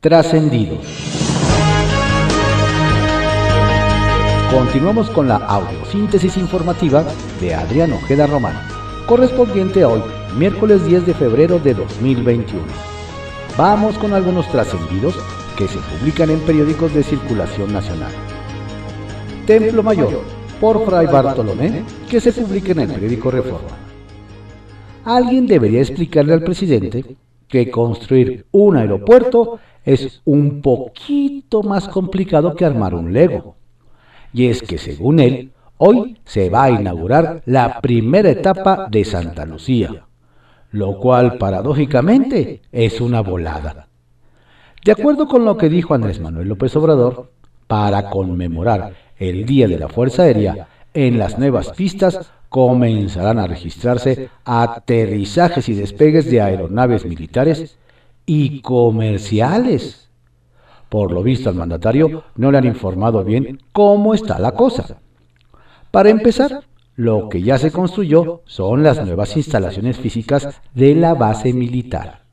Trascendidos. Continuamos con la audiosíntesis informativa de Adrián Ojeda Román, correspondiente a hoy, miércoles 10 de febrero de 2021. Vamos con algunos trascendidos que se publican en periódicos de circulación nacional. Templo Mayor, por Fray Bartolomé, que se publica en el periódico Reforma. Alguien debería explicarle al presidente que construir un aeropuerto es un poquito más complicado que armar un Lego. Y es que según él, hoy se va a inaugurar la primera etapa de Santa Lucía, lo cual paradójicamente es una volada. De acuerdo con lo que dijo Andrés Manuel López Obrador, para conmemorar el Día de la Fuerza Aérea, en las nuevas pistas comenzarán a registrarse aterrizajes y despegues de aeronaves militares y comerciales. Por lo visto al mandatario no le han informado bien cómo está la cosa. Para empezar, lo que ya se construyó son las nuevas instalaciones físicas de la base militar.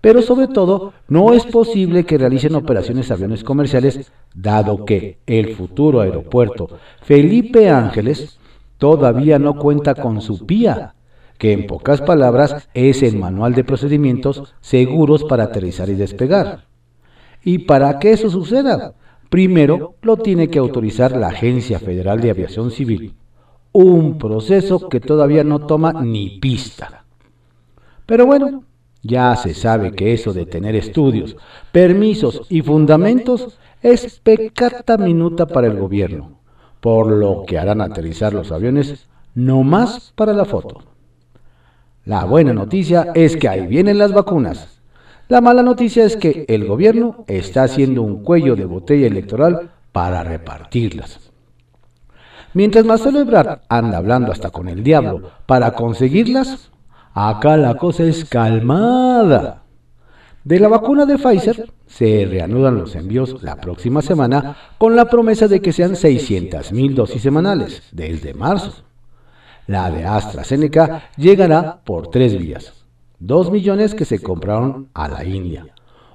Pero sobre todo, no es posible que realicen operaciones aviones comerciales, dado que el futuro aeropuerto Felipe Ángeles todavía no cuenta con su PIA, que en pocas palabras es el manual de procedimientos seguros para aterrizar y despegar. Y para que eso suceda, primero lo tiene que autorizar la Agencia Federal de Aviación Civil, un proceso que todavía no toma ni pista. Pero bueno, ya se sabe que eso de tener estudios, permisos y fundamentos es pecata minuta para el gobierno, por lo que harán aterrizar los aviones no más para la foto. La buena noticia es que ahí vienen las vacunas. La mala noticia es que el gobierno está haciendo un cuello de botella electoral para repartirlas. Mientras Marcelo Ebrard anda hablando hasta con el diablo para conseguirlas, Acá la cosa es calmada. De la vacuna de Pfizer se reanudan los envíos la próxima semana con la promesa de que sean 600.000 dosis semanales desde marzo. La de AstraZeneca llegará por tres vías. 2 millones que se compraron a la India.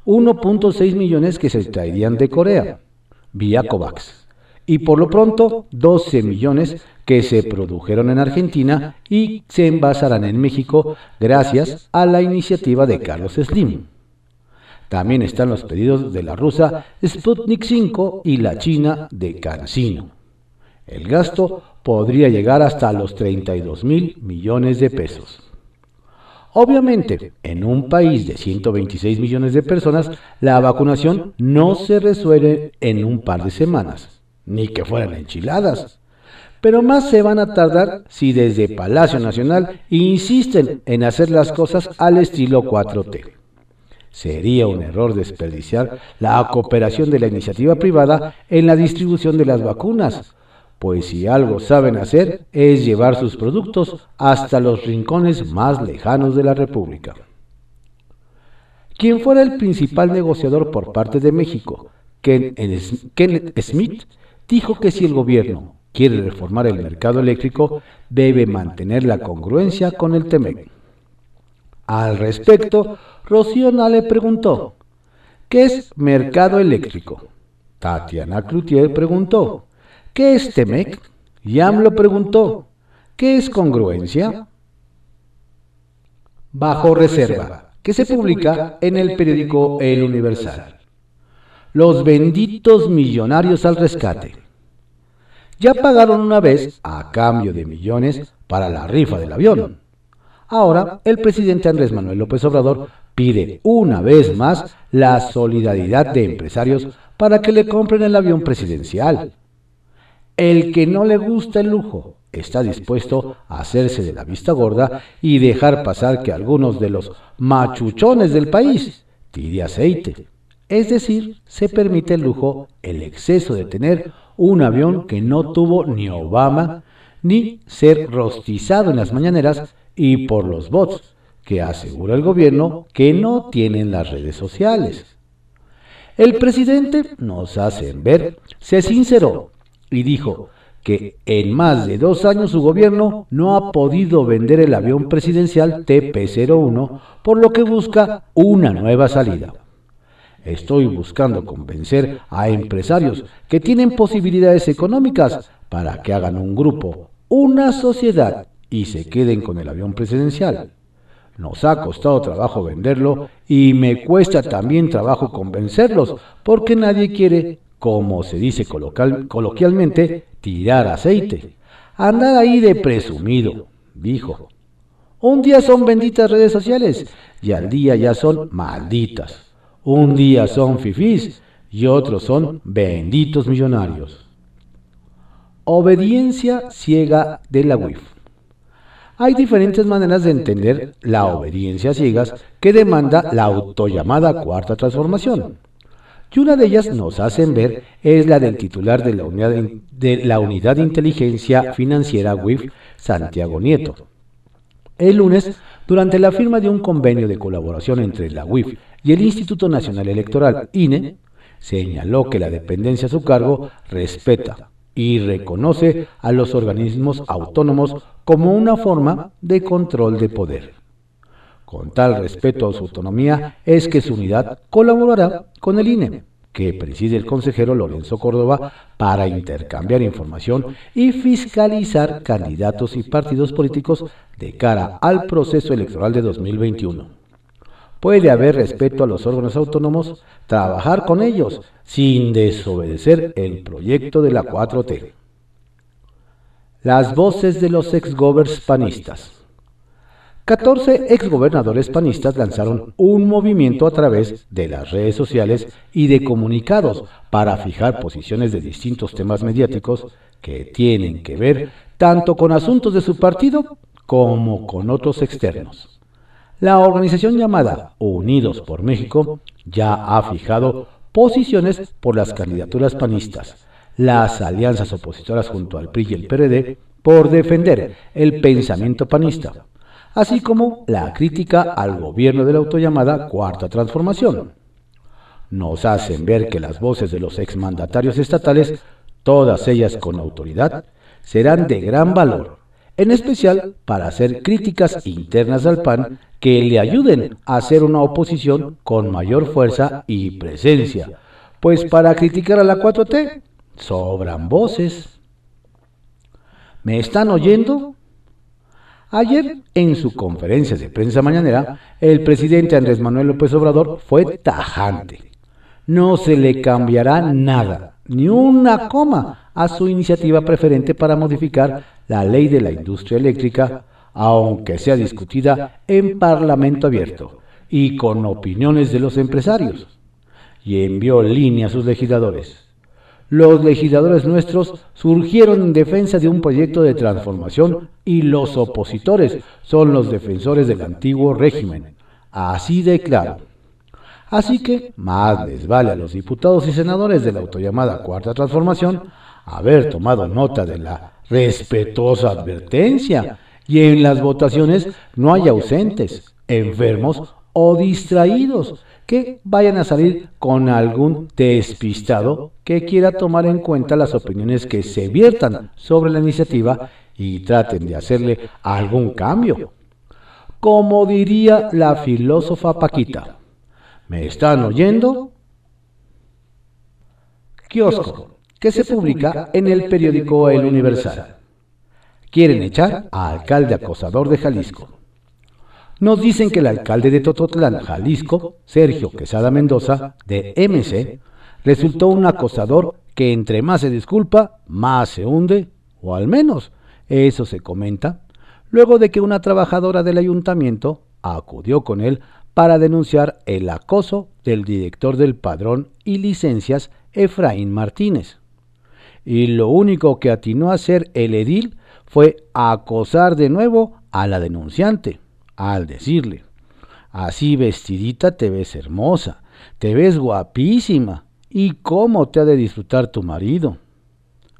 1.6 millones que se traerían de Corea, vía COVAX y por lo pronto 12 millones que se produjeron en Argentina y se envasarán en México gracias a la iniciativa de Carlos Slim. También están los pedidos de la rusa Sputnik 5 y la china de CanSino. El gasto podría llegar hasta los 32 mil millones de pesos. Obviamente, en un país de 126 millones de personas, la vacunación no se resuelve en un par de semanas ni que fueran enchiladas. Pero más se van a tardar si desde Palacio Nacional insisten en hacer las cosas al estilo 4T. Sería un error desperdiciar la cooperación de la iniciativa privada en la distribución de las vacunas, pues si algo saben hacer es llevar sus productos hasta los rincones más lejanos de la República. Quien fuera el principal negociador por parte de México, Kenneth Smith, dijo que si el gobierno quiere reformar el mercado eléctrico, debe mantener la congruencia con el TEMEC. Al respecto, Rocío le preguntó, ¿qué es mercado eléctrico? Tatiana Cloutier preguntó, ¿qué es TEMEC? Y AMLO preguntó, ¿qué es congruencia? Bajo reserva, que se publica en el periódico El Universal los benditos millonarios al rescate. Ya pagaron una vez a cambio de millones para la rifa del avión. Ahora el presidente Andrés Manuel López Obrador pide una vez más la solidaridad de empresarios para que le compren el avión presidencial. El que no le gusta el lujo está dispuesto a hacerse de la vista gorda y dejar pasar que algunos de los machuchones del país tire aceite. Es decir, se permite el lujo, el exceso de tener un avión que no tuvo ni Obama, ni ser rostizado en las mañaneras y por los bots, que asegura el gobierno que no tienen las redes sociales. El presidente, nos hacen ver, se sinceró y dijo que en más de dos años su gobierno no ha podido vender el avión presidencial TP-01, por lo que busca una nueva salida. Estoy buscando convencer a empresarios que tienen posibilidades económicas para que hagan un grupo, una sociedad y se queden con el avión presidencial. Nos ha costado trabajo venderlo y me cuesta también trabajo convencerlos porque nadie quiere, como se dice coloquialmente, tirar aceite. Andar ahí de presumido, dijo. Un día son benditas redes sociales y al día ya son malditas. Un día son fifís y otros son benditos millonarios. Obediencia ciega de la WIF. Hay diferentes maneras de entender la obediencia ciegas que demanda la autollamada cuarta transformación. Y una de ellas nos hacen ver es la del titular de la unidad de, la unidad de inteligencia financiera WIF, Santiago Nieto. El lunes, durante la firma de un convenio de colaboración entre la UIF y el Instituto Nacional Electoral, INE, señaló que la dependencia a su cargo respeta y reconoce a los organismos autónomos como una forma de control de poder. Con tal respeto a su autonomía es que su unidad colaborará con el INE, que preside el consejero Lorenzo Córdoba, para intercambiar información y fiscalizar candidatos y partidos políticos de cara al proceso electoral de 2021 puede haber respeto a los órganos autónomos, trabajar con ellos sin desobedecer el proyecto de la 4T. Las voces de los exgovers panistas. 14 exgobernadores panistas lanzaron un movimiento a través de las redes sociales y de comunicados para fijar posiciones de distintos temas mediáticos que tienen que ver tanto con asuntos de su partido como con otros externos. La organización llamada Unidos por México ya ha fijado posiciones por las candidaturas panistas, las alianzas opositoras junto al PRI y el PRD por defender el pensamiento panista, así como la crítica al gobierno de la autollamada Cuarta Transformación. Nos hacen ver que las voces de los exmandatarios estatales, todas ellas con autoridad, serán de gran valor en especial para hacer críticas internas al PAN que le ayuden a hacer una oposición con mayor fuerza y presencia. Pues para criticar a la 4T sobran voces. ¿Me están oyendo? Ayer, en su conferencia de prensa mañanera, el presidente Andrés Manuel López Obrador fue tajante. No se le cambiará nada, ni una coma, a su iniciativa preferente para modificar la ley de la industria eléctrica, aunque sea discutida en Parlamento abierto y con opiniones de los empresarios, y envió línea a sus legisladores. Los legisladores nuestros surgieron en defensa de un proyecto de transformación y los opositores son los defensores del antiguo régimen. Así de claro. Así que más les vale a los diputados y senadores de la autollamada Cuarta Transformación haber tomado nota de la respetuosa advertencia y en las votaciones no hay ausentes, enfermos o distraídos que vayan a salir con algún despistado que quiera tomar en cuenta las opiniones que se viertan sobre la iniciativa y traten de hacerle algún cambio. Como diría la filósofa Paquita, ¿me están oyendo? Kiosco que se publica en el periódico El Universal. Quieren echar a alcalde acosador de Jalisco. Nos dicen que el alcalde de Tototlán, Jalisco, Sergio Quesada Mendoza, de MC, resultó un acosador que entre más se disculpa, más se hunde, o al menos eso se comenta, luego de que una trabajadora del ayuntamiento acudió con él para denunciar el acoso del director del padrón y licencias Efraín Martínez y lo único que atinó a hacer el edil fue acosar de nuevo a la denunciante, al decirle, así vestidita te ves hermosa, te ves guapísima, y cómo te ha de disfrutar tu marido.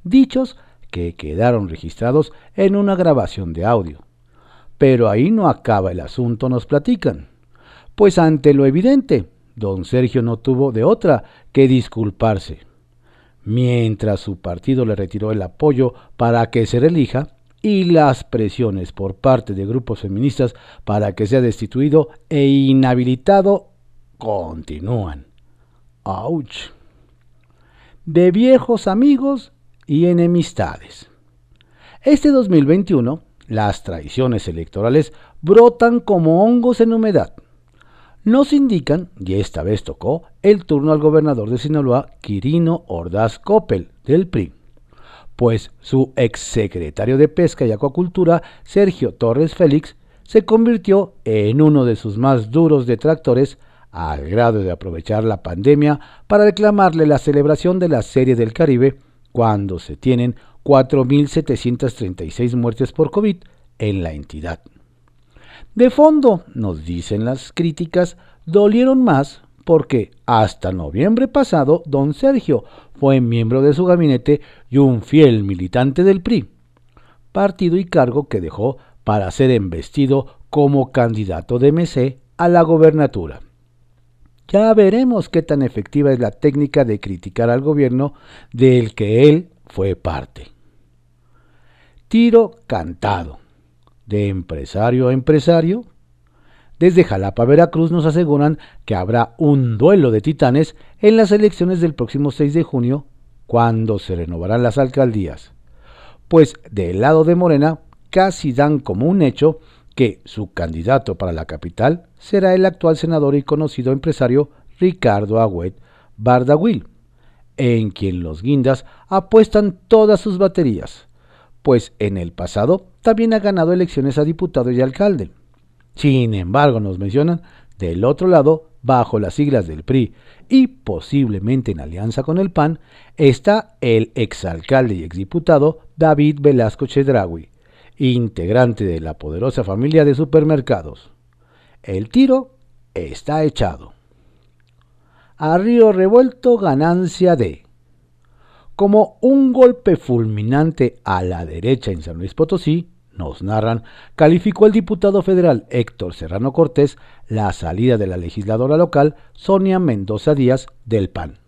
Dichos que quedaron registrados en una grabación de audio. Pero ahí no acaba el asunto, nos platican. Pues ante lo evidente, don Sergio no tuvo de otra que disculparse mientras su partido le retiró el apoyo para que se relija y las presiones por parte de grupos feministas para que sea destituido e inhabilitado continúan. ¡Auch! De viejos amigos y enemistades. Este 2021, las traiciones electorales brotan como hongos en humedad. Nos indican, y esta vez tocó, el turno al gobernador de Sinaloa, Quirino Ordaz Coppel, del PRI, pues su exsecretario de Pesca y Acuacultura, Sergio Torres Félix, se convirtió en uno de sus más duros detractores al grado de aprovechar la pandemia para reclamarle la celebración de la Serie del Caribe cuando se tienen 4.736 muertes por COVID en la entidad. De fondo, nos dicen las críticas, dolieron más porque hasta noviembre pasado don Sergio fue miembro de su gabinete y un fiel militante del PRI, partido y cargo que dejó para ser embestido como candidato de MC a la gobernatura. Ya veremos qué tan efectiva es la técnica de criticar al gobierno del que él fue parte. Tiro cantado. De empresario a empresario. Desde Jalapa, Veracruz nos aseguran que habrá un duelo de titanes en las elecciones del próximo 6 de junio, cuando se renovarán las alcaldías. Pues del lado de Morena casi dan como un hecho que su candidato para la capital será el actual senador y conocido empresario Ricardo Agüet Bardawil, en quien los guindas apuestan todas sus baterías, pues en el pasado también ha ganado elecciones a diputado y alcalde. Sin embargo, nos mencionan, del otro lado, bajo las siglas del PRI y posiblemente en alianza con el PAN, está el exalcalde y exdiputado David Velasco Chedraui, integrante de la poderosa familia de supermercados. El tiro está echado. A río revuelto ganancia de. Como un golpe fulminante a la derecha en San Luis Potosí, nos narran, calificó el diputado federal Héctor Serrano Cortés la salida de la legisladora local Sonia Mendoza Díaz del PAN.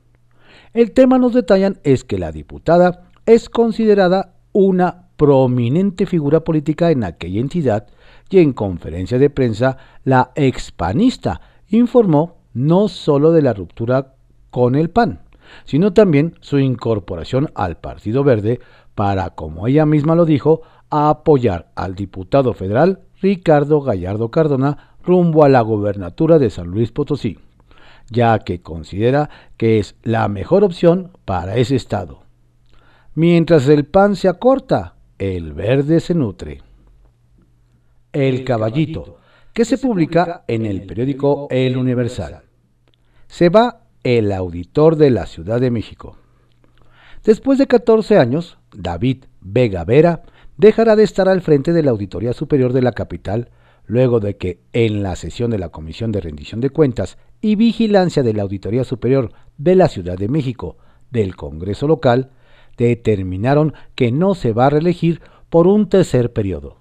El tema nos detallan es que la diputada es considerada una prominente figura política en aquella entidad y en conferencia de prensa la expanista informó no solo de la ruptura con el PAN, sino también su incorporación al Partido Verde para, como ella misma lo dijo, apoyar al diputado federal Ricardo Gallardo Cardona rumbo a la gobernatura de San Luis Potosí, ya que considera que es la mejor opción para ese estado. Mientras el PAN se acorta, el verde se nutre. El caballito, que se publica en el periódico El Universal. Se va el auditor de la Ciudad de México. Después de 14 años, David Vega Vera dejará de estar al frente de la Auditoría Superior de la capital, luego de que en la sesión de la Comisión de Rendición de Cuentas y Vigilancia de la Auditoría Superior de la Ciudad de México del Congreso local, determinaron que no se va a reelegir por un tercer periodo.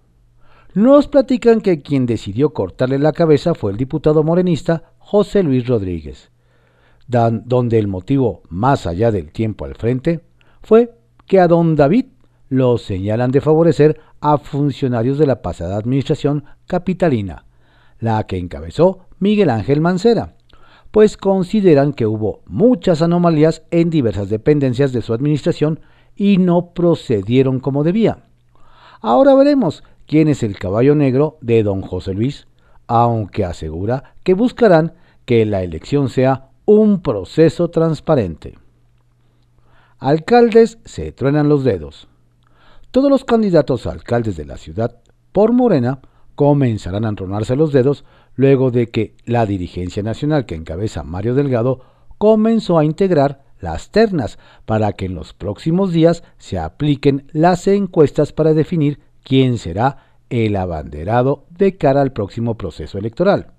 Nos platican que quien decidió cortarle la cabeza fue el diputado morenista José Luis Rodríguez, donde el motivo, más allá del tiempo al frente, fue que a don David lo señalan de favorecer a funcionarios de la pasada administración capitalina, la que encabezó Miguel Ángel Mancera, pues consideran que hubo muchas anomalías en diversas dependencias de su administración y no procedieron como debía. Ahora veremos quién es el caballo negro de don José Luis, aunque asegura que buscarán que la elección sea un proceso transparente. Alcaldes se truenan los dedos. Todos los candidatos a alcaldes de la ciudad por Morena comenzarán a entronarse los dedos luego de que la dirigencia nacional que encabeza Mario Delgado comenzó a integrar las ternas para que en los próximos días se apliquen las encuestas para definir quién será el abanderado de cara al próximo proceso electoral.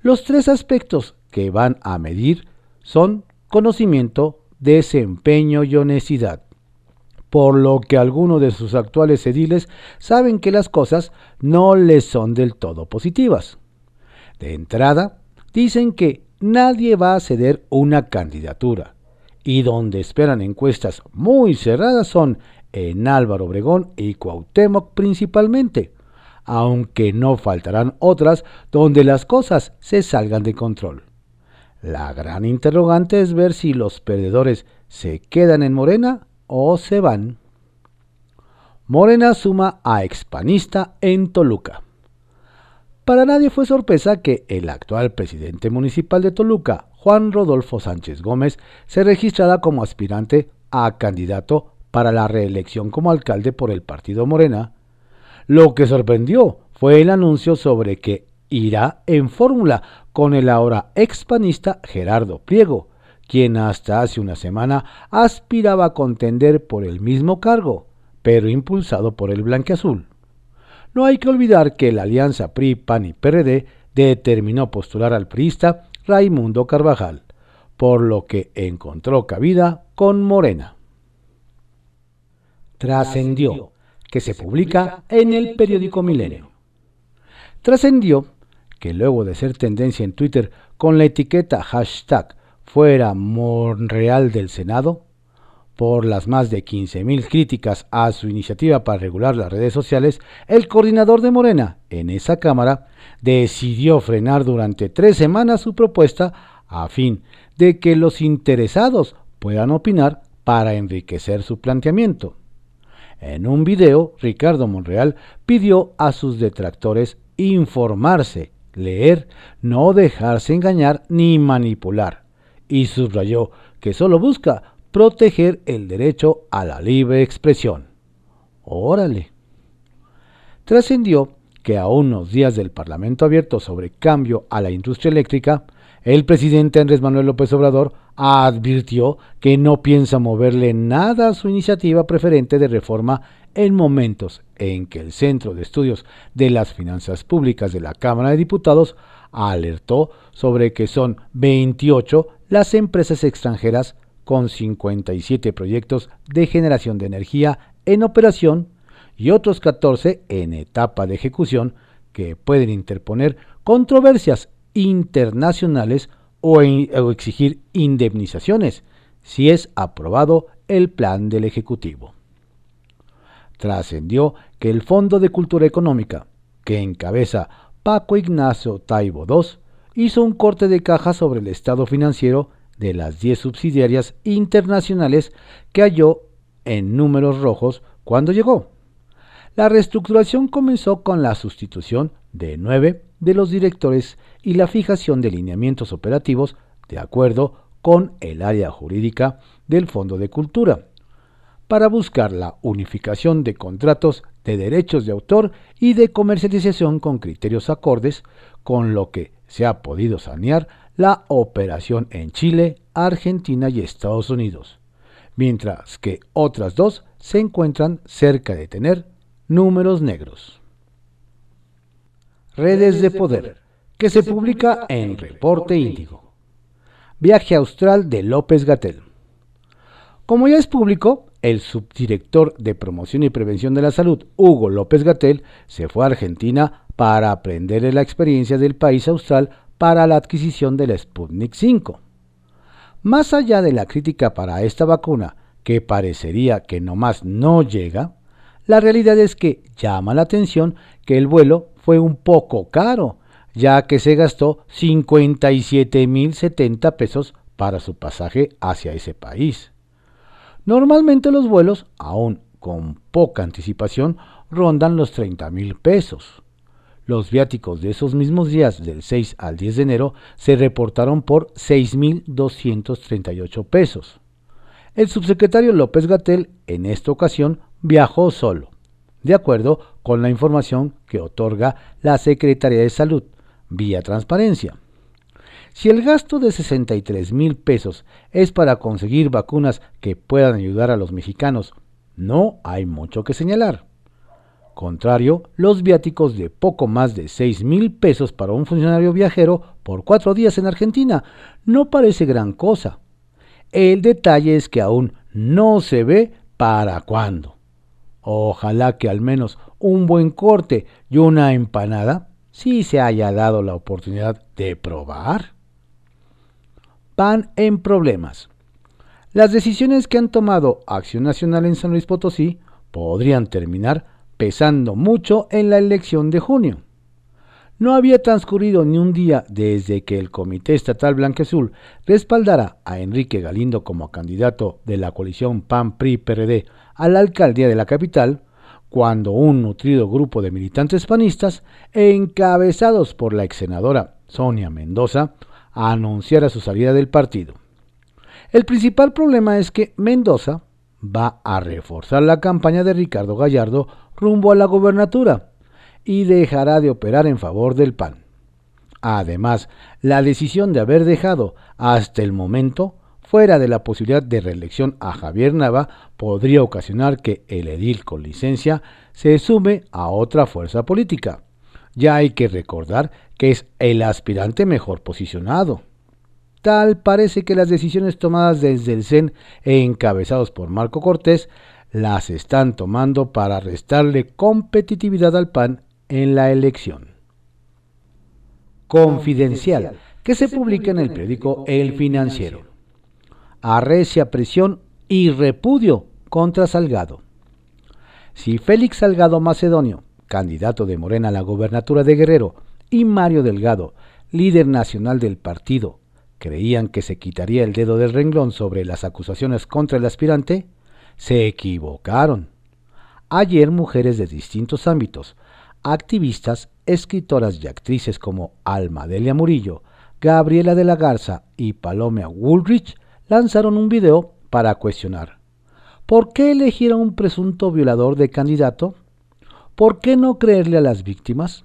Los tres aspectos que van a medir son conocimiento, desempeño y honestidad, por lo que algunos de sus actuales ediles saben que las cosas no les son del todo positivas. De entrada, dicen que nadie va a ceder una candidatura, y donde esperan encuestas muy cerradas son en Álvaro Obregón y Cuauhtémoc principalmente, aunque no faltarán otras donde las cosas se salgan de control. La gran interrogante es ver si los perdedores se quedan en Morena o se van. Morena suma a expanista en Toluca. Para nadie fue sorpresa que el actual presidente municipal de Toluca, Juan Rodolfo Sánchez Gómez, se registrara como aspirante a candidato para la reelección como alcalde por el partido Morena. Lo que sorprendió fue el anuncio sobre que irá en fórmula con el ahora expanista Gerardo Pliego, quien hasta hace una semana aspiraba a contender por el mismo cargo, pero impulsado por el blanqueazul. No hay que olvidar que la alianza PRI, PAN y PRD determinó postular al priista Raimundo Carvajal, por lo que encontró cabida con Morena. Trascendió, que se publica en el periódico Milenio. Trascendió que luego de ser tendencia en Twitter con la etiqueta hashtag fuera Monreal del Senado, por las más de 15.000 críticas a su iniciativa para regular las redes sociales, el coordinador de Morena en esa Cámara decidió frenar durante tres semanas su propuesta a fin de que los interesados puedan opinar para enriquecer su planteamiento. En un video, Ricardo Monreal pidió a sus detractores informarse, leer, no dejarse engañar ni manipular, y subrayó que solo busca proteger el derecho a la libre expresión. Órale. Trascendió que a unos días del Parlamento abierto sobre cambio a la industria eléctrica, el presidente Andrés Manuel López Obrador advirtió que no piensa moverle nada a su iniciativa preferente de reforma en momentos en que el Centro de Estudios de las Finanzas Públicas de la Cámara de Diputados alertó sobre que son 28 las empresas extranjeras con 57 proyectos de generación de energía en operación y otros 14 en etapa de ejecución que pueden interponer controversias internacionales o, exigir indemnizaciones si es aprobado el plan del Ejecutivo. Trascendió que el Fondo de Cultura Económica, que encabeza Paco Ignacio Taibo II, hizo un corte de caja sobre el estado financiero de las 10 subsidiarias internacionales que halló en números rojos cuando llegó. La reestructuración comenzó con la sustitución de nueve de los directores y la fijación de lineamientos operativos de acuerdo con el área jurídica del Fondo de Cultura, para buscar la unificación de contratos de derechos de autor y de comercialización con criterios acordes, con lo que se ha podido sanear la operación en Chile, Argentina y Estados Unidos, mientras que otras dos se encuentran cerca de tener números negros. Redes de Poder, que se publica en Reporte Índigo. Viaje austral de López Gatel. Como ya es público, el subdirector de Promoción y Prevención de la Salud, Hugo López Gatel, se fue a Argentina para aprender de la experiencia del país austral para la adquisición del Sputnik 5. Más allá de la crítica para esta vacuna, que parecería que nomás no llega, la realidad es que llama la atención que el vuelo fue un poco caro, ya que se gastó 57.070 pesos para su pasaje hacia ese país. Normalmente los vuelos, aún con poca anticipación, rondan los 30.000 pesos. Los viáticos de esos mismos días, del 6 al 10 de enero, se reportaron por 6.238 pesos. El subsecretario López Gatel en esta ocasión viajó solo, de acuerdo con la información que otorga la Secretaría de Salud, vía transparencia. Si el gasto de 63 mil pesos es para conseguir vacunas que puedan ayudar a los mexicanos, no hay mucho que señalar. Contrario, los viáticos de poco más de 6 mil pesos para un funcionario viajero por cuatro días en Argentina no parece gran cosa. El detalle es que aún no se ve para cuándo. Ojalá que al menos un buen corte y una empanada sí se haya dado la oportunidad de probar. Pan en problemas. Las decisiones que han tomado Acción Nacional en San Luis Potosí podrían terminar pesando mucho en la elección de junio. No había transcurrido ni un día desde que el Comité Estatal Blanqueazul respaldara a Enrique Galindo como candidato de la coalición PAN-PRI-PRD a la alcaldía de la capital, cuando un nutrido grupo de militantes panistas, encabezados por la ex senadora Sonia Mendoza, anunciara su salida del partido. El principal problema es que Mendoza va a reforzar la campaña de Ricardo Gallardo rumbo a la gobernatura y dejará de operar en favor del PAN. Además, la decisión de haber dejado hasta el momento fuera de la posibilidad de reelección a Javier Nava podría ocasionar que el edil con licencia se sume a otra fuerza política. Ya hay que recordar que es el aspirante mejor posicionado. Tal parece que las decisiones tomadas desde el CEN e encabezados por Marco Cortés las están tomando para restarle competitividad al PAN en la elección. Confidencial, que se publica en el periódico El Financiero. Arrecia presión y repudio contra Salgado. Si Félix Salgado Macedonio, candidato de Morena a la gobernatura de Guerrero, y Mario Delgado, líder nacional del partido, creían que se quitaría el dedo del renglón sobre las acusaciones contra el aspirante, se equivocaron. Ayer mujeres de distintos ámbitos, activistas, escritoras y actrices como Alma Delia Murillo, Gabriela de la Garza y Paloma Woolrich lanzaron un video para cuestionar. ¿Por qué elegir a un presunto violador de candidato? ¿Por qué no creerle a las víctimas?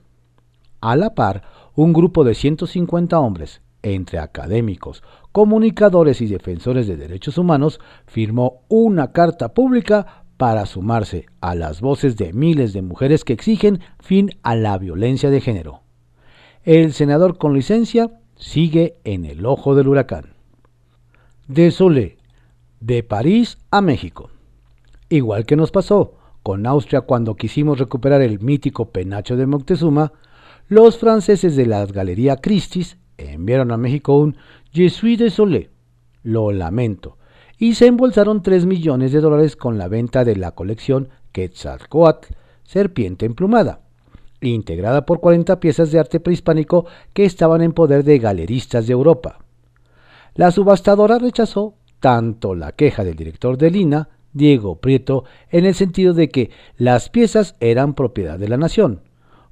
A la par, un grupo de 150 hombres, entre académicos, comunicadores y defensores de derechos humanos, firmó una carta pública para sumarse a las voces de miles de mujeres que exigen fin a la violencia de género. El senador con licencia sigue en el ojo del huracán. De Sole, de París a México. Igual que nos pasó con Austria cuando quisimos recuperar el mítico penacho de Moctezuma, los franceses de la Galería Christie's enviaron a México un Je suis désolé, lo lamento, y se embolsaron 3 millones de dólares con la venta de la colección Quetzalcoatl, Serpiente Emplumada, integrada por 40 piezas de arte prehispánico que estaban en poder de galeristas de Europa. La subastadora rechazó tanto la queja del director de Lina, Diego Prieto, en el sentido de que las piezas eran propiedad de la nación,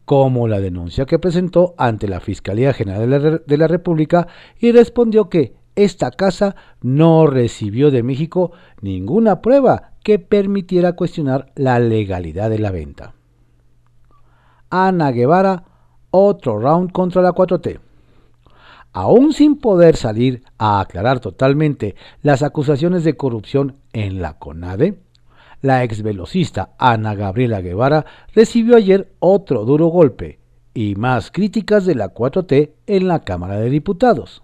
como la denuncia que presentó ante la Fiscalía General de la, República y respondió que esta casa no recibió de México ninguna prueba que permitiera cuestionar la legalidad de la venta. Ana Guevara, otro round contra la 4T. Aún sin poder salir a aclarar totalmente las acusaciones de corrupción en la CONADE, la ex velocista Ana Gabriela Guevara recibió ayer otro duro golpe y más críticas de la 4T en la Cámara de Diputados.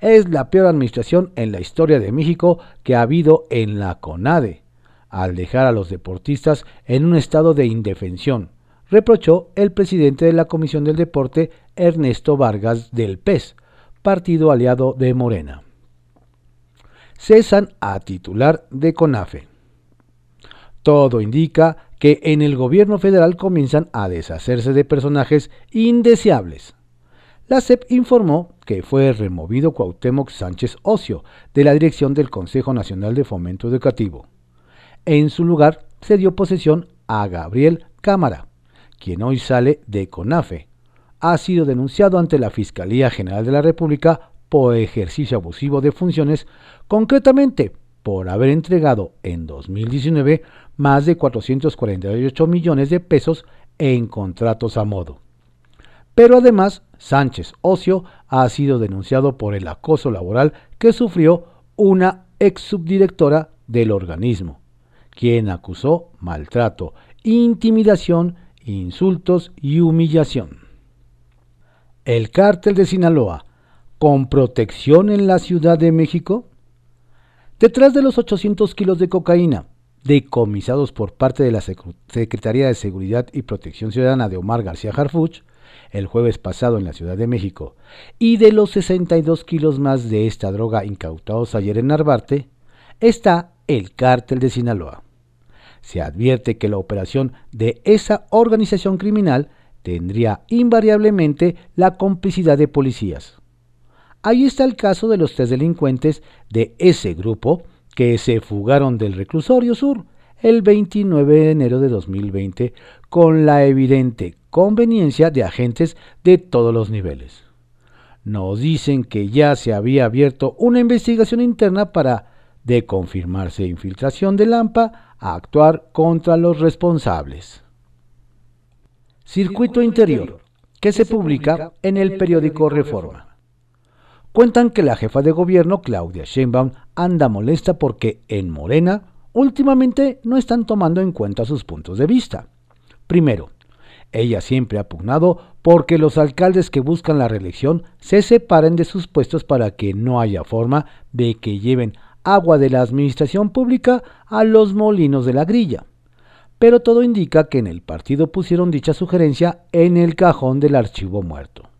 Es la peor administración en la historia de México que ha habido en la CONADE, al dejar a los deportistas en un estado de indefensión, reprochó el presidente de la Comisión del Deporte, Ernesto Vargas del PES, partido aliado de Morena. Cesan a titular de CONAFE. Todo indica que en el gobierno federal comienzan a deshacerse de personajes indeseables. La CEP informó que fue removido Cuauhtémoc Sánchez Ocio de la dirección del Consejo Nacional de Fomento Educativo. En su lugar se dio posesión a Gabriel Cámara, quien hoy sale de CONAFE. Ha sido denunciado ante la Fiscalía General de la República por ejercicio abusivo de funciones, concretamente por haber entregado en 2019 más de 448 millones de pesos en contratos a modo. Pero además, Sánchez Ocio ha sido denunciado por el acoso laboral que sufrió una ex subdirectora del organismo, quien acusó maltrato, intimidación, insultos y humillación. El cártel de Sinaloa, con protección en la Ciudad de México, detrás de los 800 kilos de cocaína, decomisados por parte de la Secretaría de Seguridad y Protección Ciudadana de Omar García Harfuch el jueves pasado en la Ciudad de México y de los 62 kilos más de esta droga incautados ayer en Narvarte, está el cártel de Sinaloa. Se advierte que la operación de esa organización criminal tendría invariablemente la complicidad de policías. Ahí está el caso de los tres delincuentes de ese grupo que se fugaron del reclusorio sur el 29 de enero de 2020 con la evidente conveniencia de agentes de todos los niveles. Nos dicen que ya se había abierto una investigación interna para, de confirmarse infiltración de Lampa, actuar contra los responsables. Circuito Interior, que se publica en el periódico Reforma. Cuentan que la jefa de gobierno, Claudia Sheinbaum, anda molesta porque en Morena últimamente no están tomando en cuenta sus puntos de vista. Primero, ella siempre ha pugnado porque los alcaldes que buscan la reelección se separen de sus puestos para que no haya forma de que lleven agua de la administración pública a los molinos de la grilla. Pero todo indica que en el partido pusieron dicha sugerencia en el cajón del archivo muerto.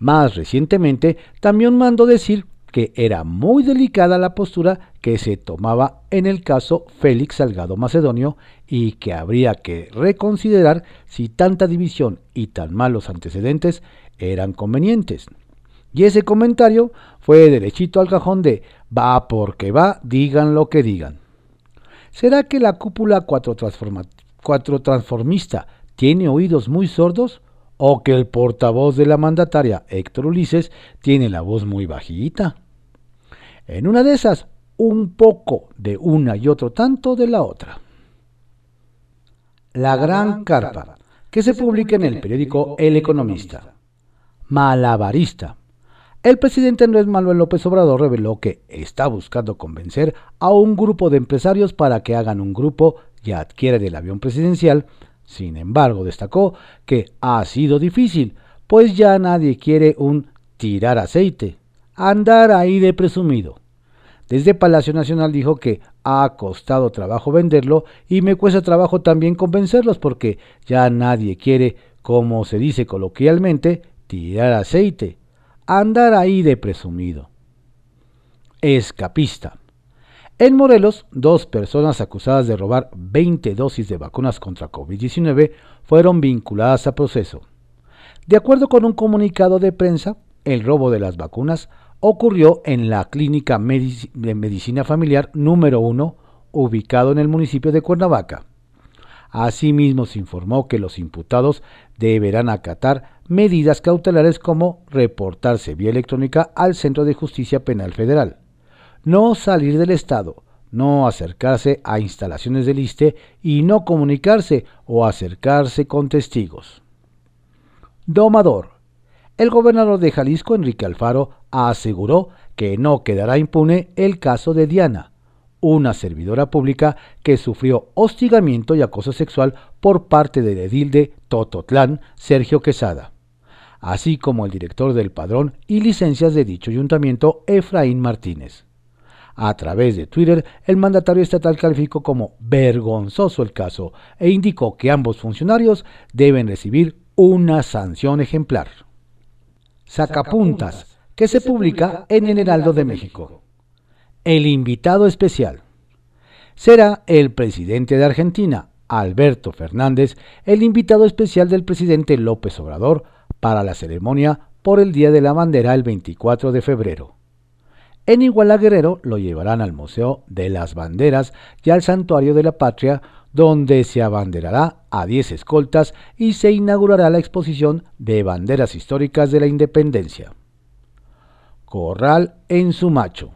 Más recientemente también mandó decir que era muy delicada la postura que se tomaba en el caso Félix Salgado Macedonio y que habría que reconsiderar si tanta división y tan malos antecedentes eran convenientes. Y ese comentario fue derechito al cajón de va porque va, digan lo que digan. ¿Será que la cúpula cuatro, cuatro transformista tiene oídos muy sordos? ¿O que el portavoz de la mandataria, Héctor Ulises, tiene la voz muy bajita? En una de esas, un poco de una y otro tanto de la otra. La Gran Carpa, que se publica en el periódico El Economista. Malabarista. El presidente Andrés Manuel López Obrador reveló que está buscando convencer a un grupo de empresarios para que hagan un grupo y adquieran el avión presidencial. Sin embargo, destacó que ha sido difícil, pues ya nadie quiere un tirar aceite, andar ahí de presumido. Desde Palacio Nacional dijo que ha costado trabajo venderlo y me cuesta trabajo también convencerlos porque ya nadie quiere, como se dice coloquialmente, tirar aceite, andar ahí de presumido. Escapista. En Morelos, dos personas acusadas de robar 20 dosis de vacunas contra COVID-19 fueron vinculadas a proceso. De acuerdo con un comunicado de prensa, el robo de las vacunas ocurrió en la Clínica de Medicina Familiar número 1, ubicado en el municipio de Cuernavaca. Asimismo, se informó que los imputados deberán acatar medidas cautelares como reportarse vía electrónica al Centro de Justicia Penal Federal, no salir del Estado, no acercarse a instalaciones del ISTE y no comunicarse o acercarse con testigos. Domador. El gobernador de Jalisco, Enrique Alfaro, aseguró que no quedará impune el caso de Diana, una servidora pública que sufrió hostigamiento y acoso sexual por parte del edil de Tototlán, Sergio Quesada, así como el director del padrón y licencias de dicho ayuntamiento, Efraín Martínez. A través de Twitter, el mandatario estatal calificó como vergonzoso el caso e indicó que ambos funcionarios deben recibir una sanción ejemplar. Sacapuntas, que se publica en el Heraldo de México. El invitado especial será el presidente de Argentina, Alberto Fernández, el invitado especial del presidente López Obrador para la ceremonia por el Día de la Bandera el 24 de febrero. En Iguala Guerrero lo llevarán al Museo de las Banderas y al Santuario de la Patria donde se abanderará a 10 escoltas y se inaugurará la exposición de banderas históricas de la independencia. Corral en su macho.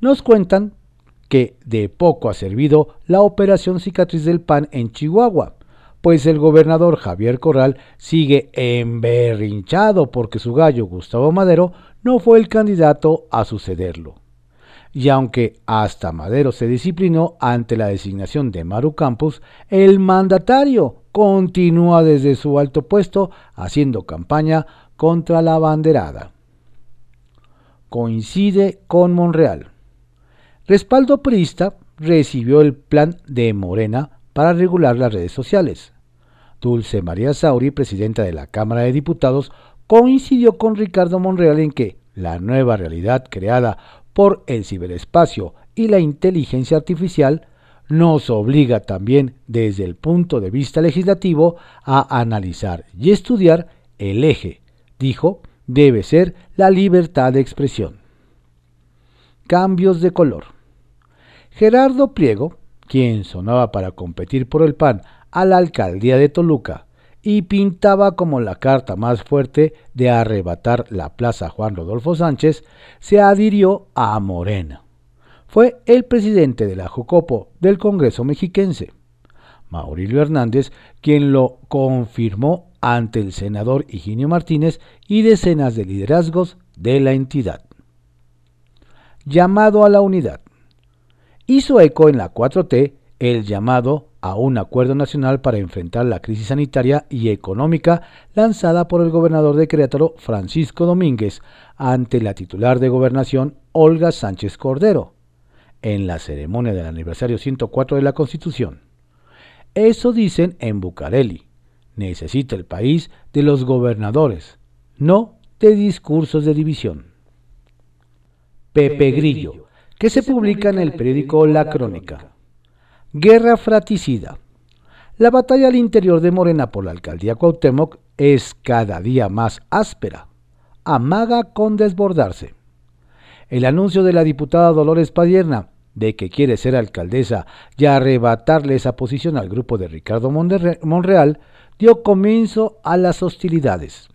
Nos cuentan que de poco ha servido la operación cicatriz del pan en Chihuahua, pues el gobernador Javier Corral sigue emberrinchado porque su gallo Gustavo Madero no fue el candidato a sucederlo y aunque hasta Madero se disciplinó ante la designación de Maru Campos, el mandatario continúa desde su alto puesto haciendo campaña contra la banderada. Coincide con Monreal. Respaldo Prista recibió el plan de Morena para regular las redes sociales. Dulce María Sauri, presidenta de la Cámara de Diputados, coincidió con Ricardo Monreal en que la nueva realidad creada por el ciberespacio y la inteligencia artificial nos obliga también desde el punto de vista legislativo a analizar y estudiar el eje, dijo, debe ser la libertad de expresión. Cambios de color. Gerardo Pliego, quien sonaba para competir por el PAN a la alcaldía de Toluca y pintaba como la carta más fuerte de arrebatar la plaza Juan Rodolfo Sánchez, se adhirió a Morena. Fue el presidente de la Jocopo del Congreso mexiquense, Maurilio Hernández, quien lo confirmó ante el senador Higinio Martínez y decenas de liderazgos de la entidad. Llamado a la unidad. Hizo eco en la 4T el llamado a un acuerdo nacional para enfrentar la crisis sanitaria y económica lanzada por el gobernador de Querétaro, Francisco Domínguez, ante la titular de gobernación, Olga Sánchez Cordero, en la ceremonia del aniversario 104 de la Constitución. Eso dicen en Bucareli. Necesita el país de los gobernadores, no de discursos de división. Pepe Grillo, que se publica en el periódico La Crónica. Guerra fratricida. La batalla al interior de Morena por la alcaldía Cuauhtémoc es cada día más áspera. Amaga con desbordarse. El anuncio de la diputada Dolores Padierna de que quiere ser alcaldesa y arrebatarle esa posición al grupo de Ricardo Monreal dio comienzo a las hostilidades.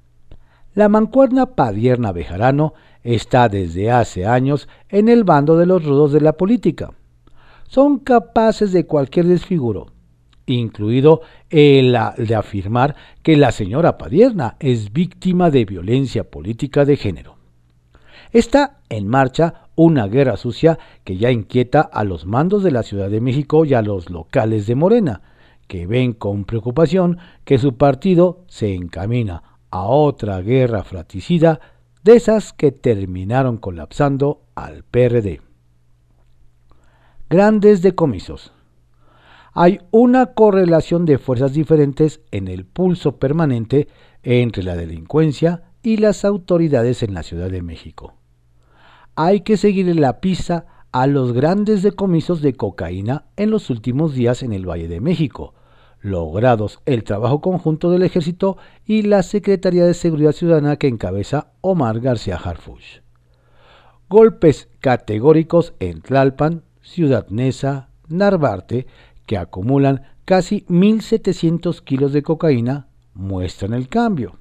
La mancuerna Padierna Bejarano está desde hace años en el bando de los rudos de la política son capaces de cualquier desfiguro, incluido el de afirmar que la señora Padierna es víctima de violencia política de género. Está en marcha una guerra sucia que ya inquieta a los mandos de la Ciudad de México y a los locales de Morena, que ven con preocupación que su partido se encamina a otra guerra fratricida de esas que terminaron colapsando al PRD grandes decomisos. Hay una correlación de fuerzas diferentes en el pulso permanente entre la delincuencia y las autoridades en la Ciudad de México. Hay que seguir la pista a los grandes decomisos de cocaína en los últimos días en el Valle de México, logrados el trabajo conjunto del Ejército y la Secretaría de Seguridad Ciudadana que encabeza Omar García Harfuch. Golpes categóricos en Tlalpan, Ciudad Neza, Narvarte, que acumulan casi 1.700 kilos de cocaína, muestran el cambio.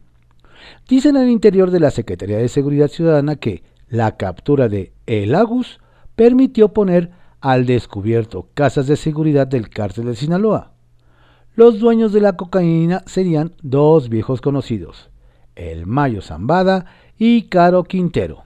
Dicen al interior de la Secretaría de Seguridad Ciudadana que la captura de El Agus permitió poner al descubierto casas de seguridad del cártel de Sinaloa. Los dueños de la cocaína serían dos viejos conocidos, el Mayo Zambada y Caro Quintero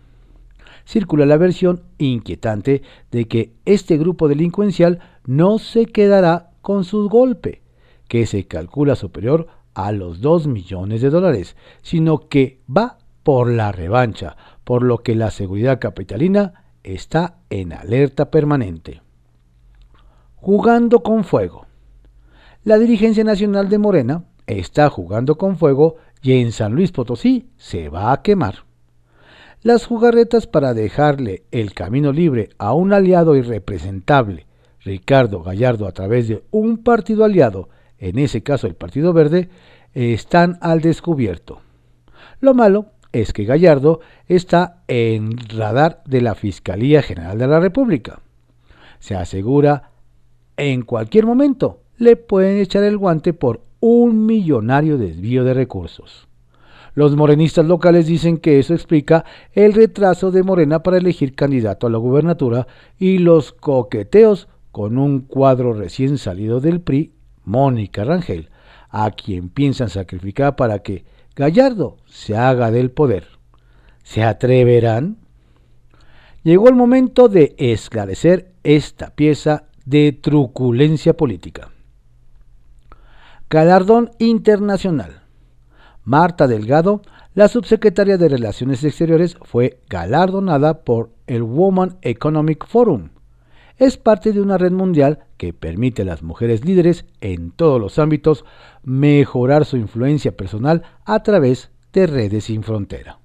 circula la versión inquietante de que este grupo delincuencial no se quedará con su golpe, que se calcula superior a los 2 millones de dólares, sino que va por la revancha, por lo que la seguridad capitalina está en alerta permanente. Jugando con fuego. La dirigencia nacional de Morena está jugando con fuego y en San Luis Potosí se va a quemar. Las jugarretas para dejarle el camino libre a un aliado irrepresentable, Ricardo Gallardo, a través de un partido aliado, en ese caso el Partido Verde, están al descubierto. Lo malo es que Gallardo está en radar de la Fiscalía General de la República. Se asegura en cualquier momento le pueden echar el guante por un millonario desvío de recursos. Los morenistas locales dicen que eso explica el retraso de Morena para elegir candidato a la gubernatura y los coqueteos con un cuadro recién salido del PRI, Mónica Rangel, a quien piensan sacrificar para que Gallardo se haga del poder. ¿Se atreverán? Llegó el momento de esclarecer esta pieza de truculencia política. Galardón Internacional. Marta Delgado, la subsecretaria de Relaciones Exteriores, fue galardonada por el Woman Economic Forum. Es parte de una red mundial que permite a las mujeres líderes en todos los ámbitos mejorar su influencia personal a través de redes sin frontera.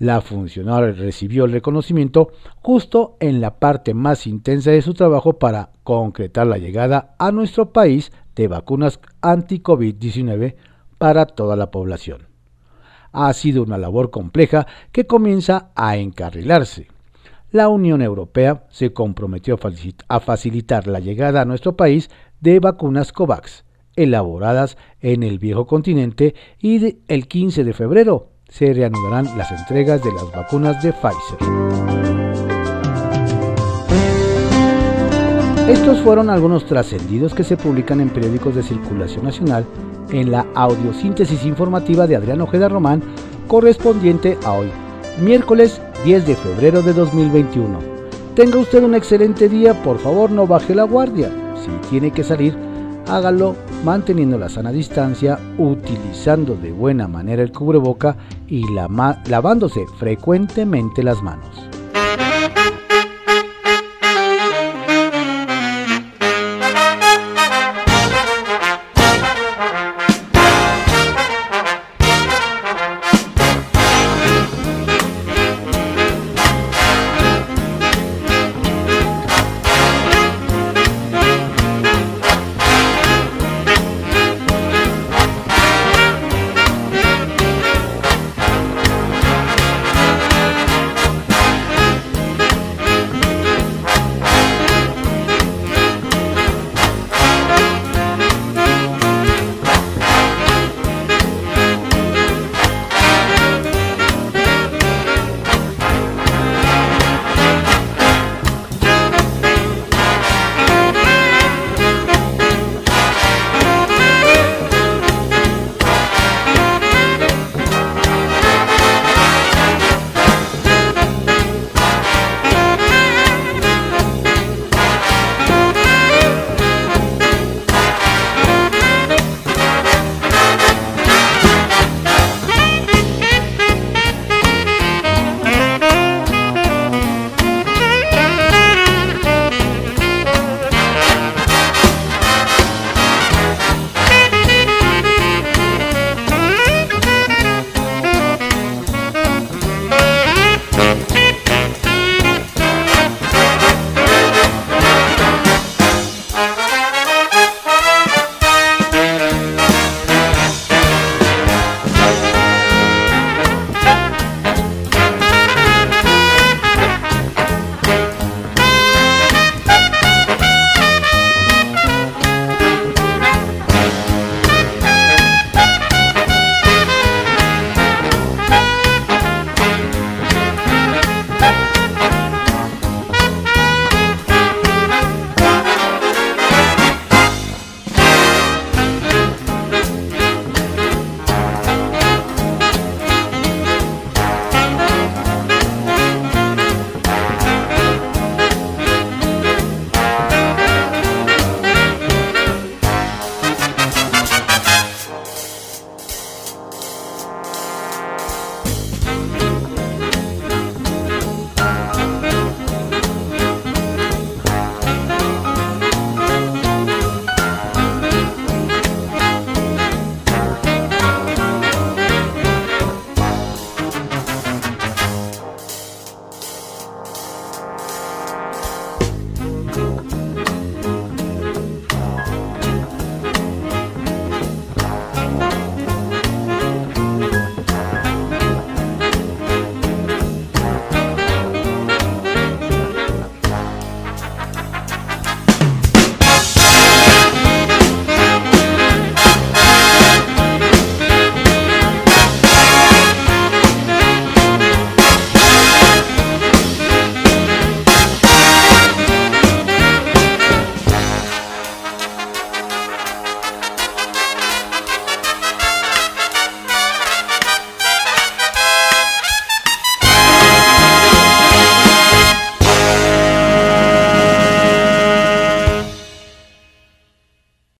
La funcionaria recibió el reconocimiento justo en la parte más intensa de su trabajo para concretar la llegada a nuestro país de vacunas anti-COVID-19 para toda la población. Ha sido una labor compleja que comienza a encarrilarse. La Unión Europea se comprometió a facilitar la llegada a nuestro país de vacunas COVAX, elaboradas en el viejo continente, y el 15 de febrero se reanudarán las entregas de las vacunas de Pfizer. Estos fueron algunos trascendidos que se publican en periódicos de circulación nacional en la audiosíntesis informativa de Adrián Ojeda Román correspondiente a hoy, miércoles 10 de febrero de 2021. Tenga usted un excelente día, por favor no baje la guardia. Si tiene que salir, hágalo manteniendo la sana distancia, utilizando de buena manera el cubreboca y lavándose frecuentemente las manos.